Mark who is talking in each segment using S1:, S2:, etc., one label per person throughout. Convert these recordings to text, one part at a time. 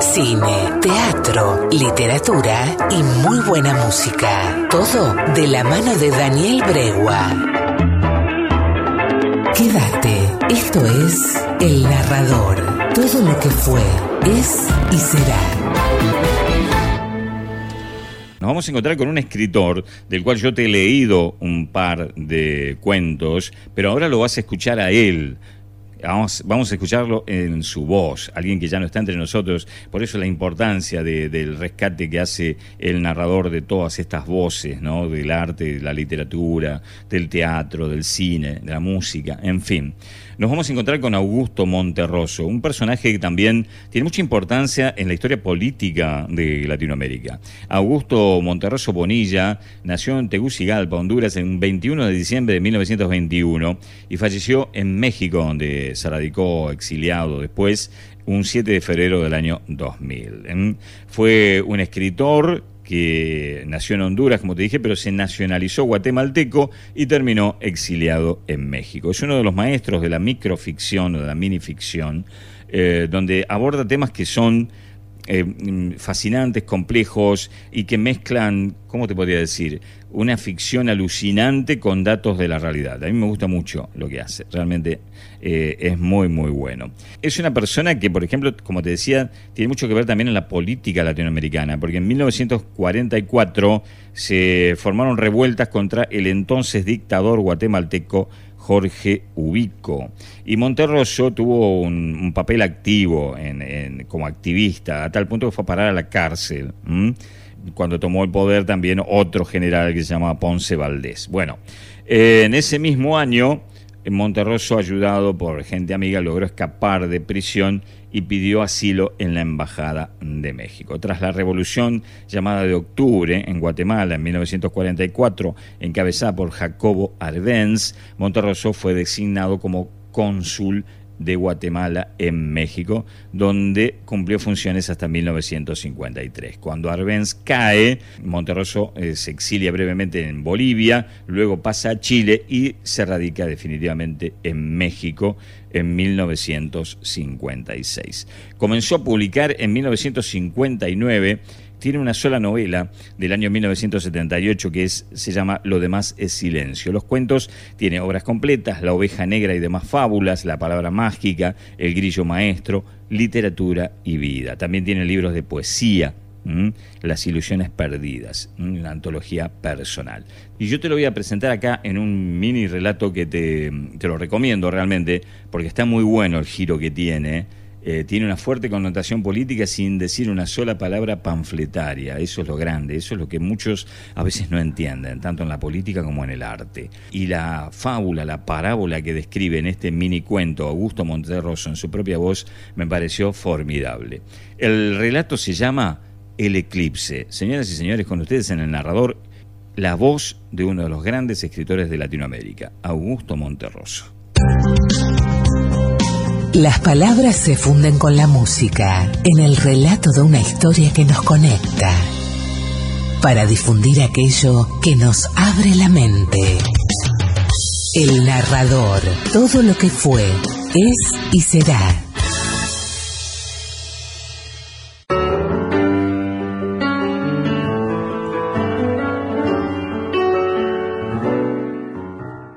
S1: Cine, teatro, literatura y muy buena música. Todo de la mano de Daniel Bregua. Quédate, esto es El Narrador. Todo lo que fue, es y será.
S2: Nos vamos a encontrar con un escritor del cual yo te he leído un par de cuentos, pero ahora lo vas a escuchar a él. Vamos, vamos, a escucharlo en su voz, alguien que ya no está entre nosotros, por eso la importancia del rescate que hace el narrador de todas estas voces, ¿no? del arte, de la literatura, del teatro, del cine, de la música, en fin nos vamos a encontrar con Augusto Monterroso, un personaje que también tiene mucha importancia en la historia política de Latinoamérica. Augusto Monterroso Bonilla nació en Tegucigalpa, Honduras, en 21 de diciembre de 1921 y falleció en México, donde se radicó exiliado después un 7 de febrero del año 2000. Fue un escritor que nació en Honduras, como te dije, pero se nacionalizó guatemalteco y terminó exiliado en México. Es uno de los maestros de la microficción o de la minificción, eh, donde aborda temas que son eh, fascinantes, complejos y que mezclan, ¿cómo te podría decir? Una ficción alucinante con datos de la realidad. A mí me gusta mucho lo que hace, realmente eh, es muy, muy bueno. Es una persona que, por ejemplo, como te decía, tiene mucho que ver también en la política latinoamericana, porque en 1944 se formaron revueltas contra el entonces dictador guatemalteco Jorge Ubico. Y Monterroso tuvo un, papel activo en, como activista, a tal punto que fue a parar a la cárcel. Cuando tomó el poder también otro general que se llama Ponce Valdés. Bueno, en ese mismo año, Monterroso, ayudado por gente amiga, logró escapar de prisión y pidió asilo en la Embajada de México. Tras la revolución llamada de octubre en Guatemala en 1944, encabezada por Jacobo Arbenz, Monterroso fue designado como cónsul de Guatemala en México, donde cumplió funciones hasta 1953. Cuando Arbenz cae, Monterroso eh, se exilia brevemente en Bolivia, luego pasa a Chile y se radica definitivamente en México en 1956. Comenzó a publicar en 1959 tiene una sola novela del año 1978 que es, se llama Lo demás es silencio. Los cuentos tiene obras completas, La oveja negra y demás fábulas, La palabra mágica, El grillo maestro, Literatura y vida. También tiene libros de poesía, Las ilusiones perdidas, una antología personal. Y yo te lo voy a presentar acá en un mini relato que te, te lo recomiendo realmente, porque está muy bueno el giro que tiene eh, tiene una fuerte connotación política sin decir una sola palabra panfletaria. Eso es lo grande, eso es lo que muchos a veces no entienden, tanto en la política como en el arte. Y la fábula, la parábola que describe en este mini cuento Augusto Monterroso en su propia voz me pareció formidable. El relato se llama El eclipse. Señoras y señores, con ustedes en el narrador, la voz de uno de los grandes escritores de Latinoamérica, Augusto Monterroso.
S1: Las palabras se funden con la música en el relato de una historia que nos conecta para difundir aquello que nos abre la mente. El narrador, todo lo que fue, es y será.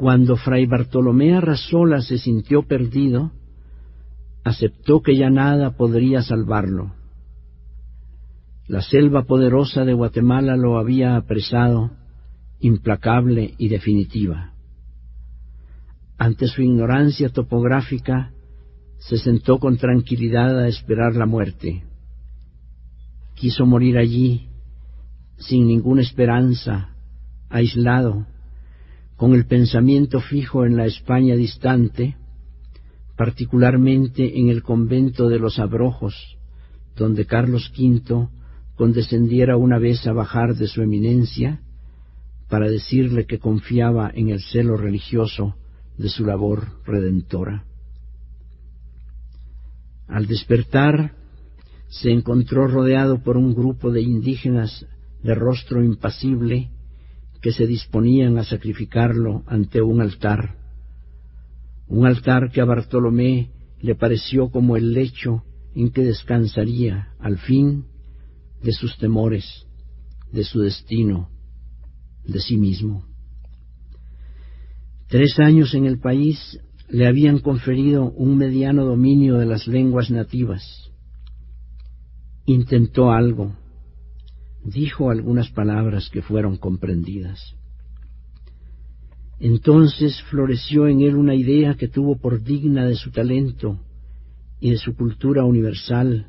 S3: Cuando Fray Bartolomé Arrasola se sintió perdido, aceptó que ya nada podría salvarlo. La selva poderosa de Guatemala lo había apresado, implacable y definitiva. Ante su ignorancia topográfica, se sentó con tranquilidad a esperar la muerte. Quiso morir allí, sin ninguna esperanza, aislado, con el pensamiento fijo en la España distante, particularmente en el convento de los Abrojos, donde Carlos V condescendiera una vez a bajar de su eminencia para decirle que confiaba en el celo religioso de su labor redentora. Al despertar, se encontró rodeado por un grupo de indígenas de rostro impasible que se disponían a sacrificarlo ante un altar un altar que a Bartolomé le pareció como el lecho en que descansaría, al fin, de sus temores, de su destino, de sí mismo. Tres años en el país le habían conferido un mediano dominio de las lenguas nativas. Intentó algo, dijo algunas palabras que fueron comprendidas. Entonces floreció en él una idea que tuvo por digna de su talento y de su cultura universal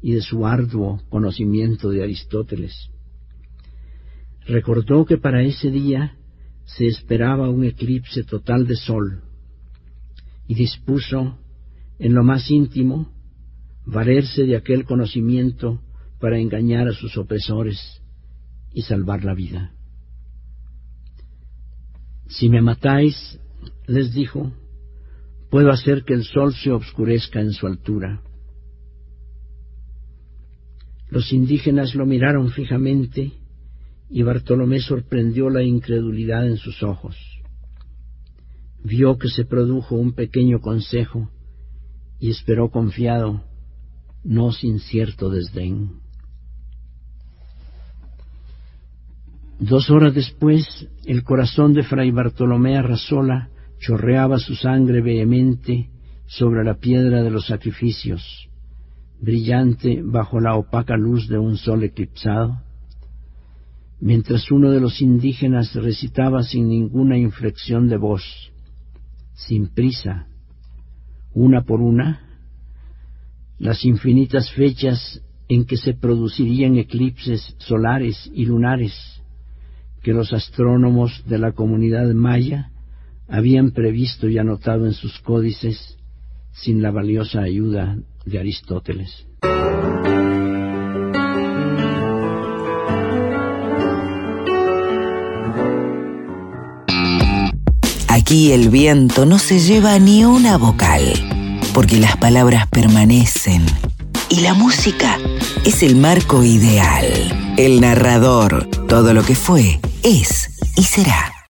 S3: y de su arduo conocimiento de Aristóteles. Recordó que para ese día se esperaba un eclipse total de sol y dispuso, en lo más íntimo, valerse de aquel conocimiento para engañar a sus opresores y salvar la vida. Si me matáis, les dijo, puedo hacer que el sol se obscurezca en su altura. Los indígenas lo miraron fijamente y Bartolomé sorprendió la incredulidad en sus ojos. Vio que se produjo un pequeño consejo y esperó confiado, no sin cierto desdén. Dos horas después, el corazón de Fray Bartolomé Arrasola chorreaba su sangre vehemente sobre la piedra de los sacrificios, brillante bajo la opaca luz de un sol eclipsado, mientras uno de los indígenas recitaba sin ninguna inflexión de voz, sin prisa, una por una, las infinitas fechas en que se producirían eclipses solares y lunares, que los astrónomos de la comunidad maya habían previsto y anotado en sus códices sin la valiosa ayuda de Aristóteles.
S1: Aquí el viento no se lleva ni una vocal, porque las palabras permanecen y la música es el marco ideal, el narrador, todo lo que fue es y será.